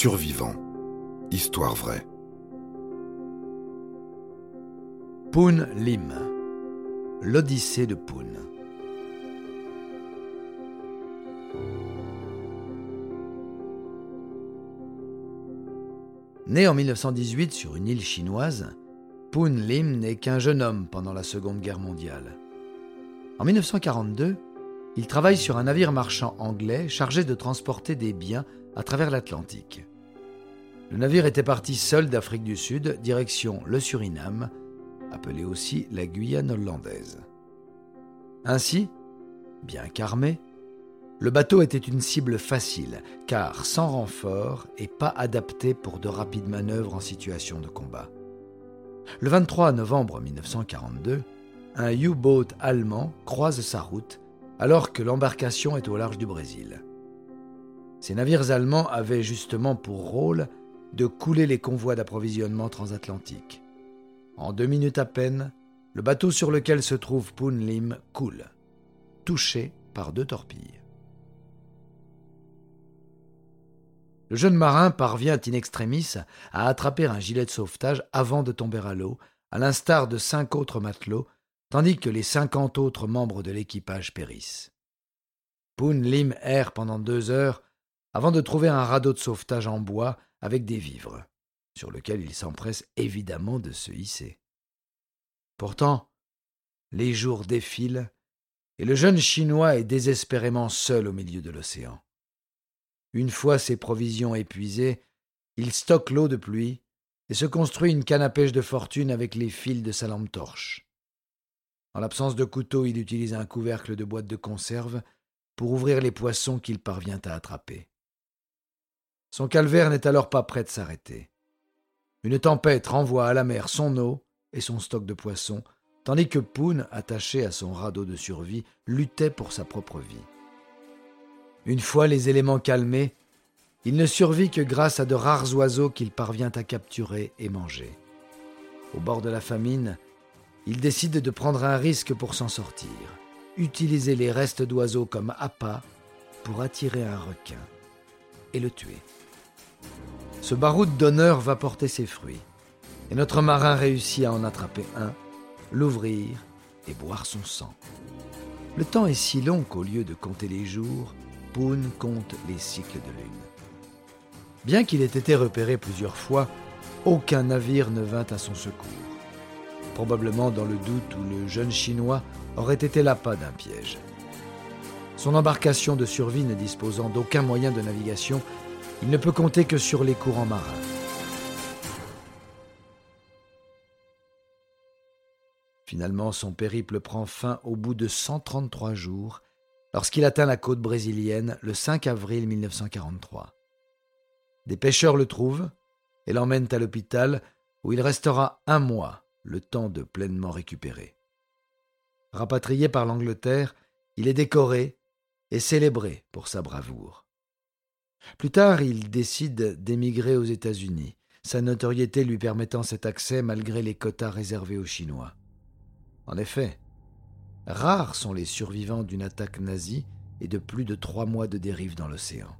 Survivant. Histoire vraie. Poon Lim. L'Odyssée de Poon. Né en 1918 sur une île chinoise, Poon Lim n'est qu'un jeune homme pendant la Seconde Guerre mondiale. En 1942, il travaille sur un navire marchand anglais chargé de transporter des biens à travers l'Atlantique. Le navire était parti seul d'Afrique du Sud, direction le Suriname, appelé aussi la Guyane hollandaise. Ainsi, bien qu'armé, le bateau était une cible facile, car sans renfort et pas adapté pour de rapides manœuvres en situation de combat. Le 23 novembre 1942, un U-boat allemand croise sa route alors que l'embarcation est au large du Brésil. Ces navires allemands avaient justement pour rôle de couler les convois d'approvisionnement transatlantique. En deux minutes à peine, le bateau sur lequel se trouve Poon Lim coule, touché par deux torpilles. Le jeune marin parvient in extremis à attraper un gilet de sauvetage avant de tomber à l'eau, à l'instar de cinq autres matelots, tandis que les cinquante autres membres de l'équipage périssent. Poon Lim erre pendant deux heures avant de trouver un radeau de sauvetage en bois avec des vivres, sur lequel il s'empresse évidemment de se hisser. Pourtant, les jours défilent et le jeune Chinois est désespérément seul au milieu de l'océan. Une fois ses provisions épuisées, il stocke l'eau de pluie et se construit une canne à pêche de fortune avec les fils de sa lampe torche. En l'absence de couteau, il utilise un couvercle de boîte de conserve pour ouvrir les poissons qu'il parvient à attraper. Son calvaire n'est alors pas prêt de s'arrêter. Une tempête renvoie à la mer son eau et son stock de poissons, tandis que Poon, attaché à son radeau de survie, luttait pour sa propre vie. Une fois les éléments calmés, il ne survit que grâce à de rares oiseaux qu'il parvient à capturer et manger. Au bord de la famine, il décide de prendre un risque pour s'en sortir, utiliser les restes d'oiseaux comme appât pour attirer un requin et le tuer. Ce baroud d'honneur va porter ses fruits, et notre marin réussit à en attraper un, l'ouvrir et boire son sang. Le temps est si long qu'au lieu de compter les jours, Poon compte les cycles de lune. Bien qu'il ait été repéré plusieurs fois, aucun navire ne vint à son secours. Probablement dans le doute où le jeune Chinois aurait été l'appât d'un piège. Son embarcation de survie ne disposant d'aucun moyen de navigation, il ne peut compter que sur les courants marins. Finalement, son périple prend fin au bout de 133 jours, lorsqu'il atteint la côte brésilienne le 5 avril 1943. Des pêcheurs le trouvent et l'emmènent à l'hôpital où il restera un mois, le temps de pleinement récupérer. Rapatrié par l'Angleterre, il est décoré et célébré pour sa bravoure. Plus tard, il décide d'émigrer aux États-Unis, sa notoriété lui permettant cet accès malgré les quotas réservés aux Chinois. En effet, rares sont les survivants d'une attaque nazie et de plus de trois mois de dérive dans l'océan.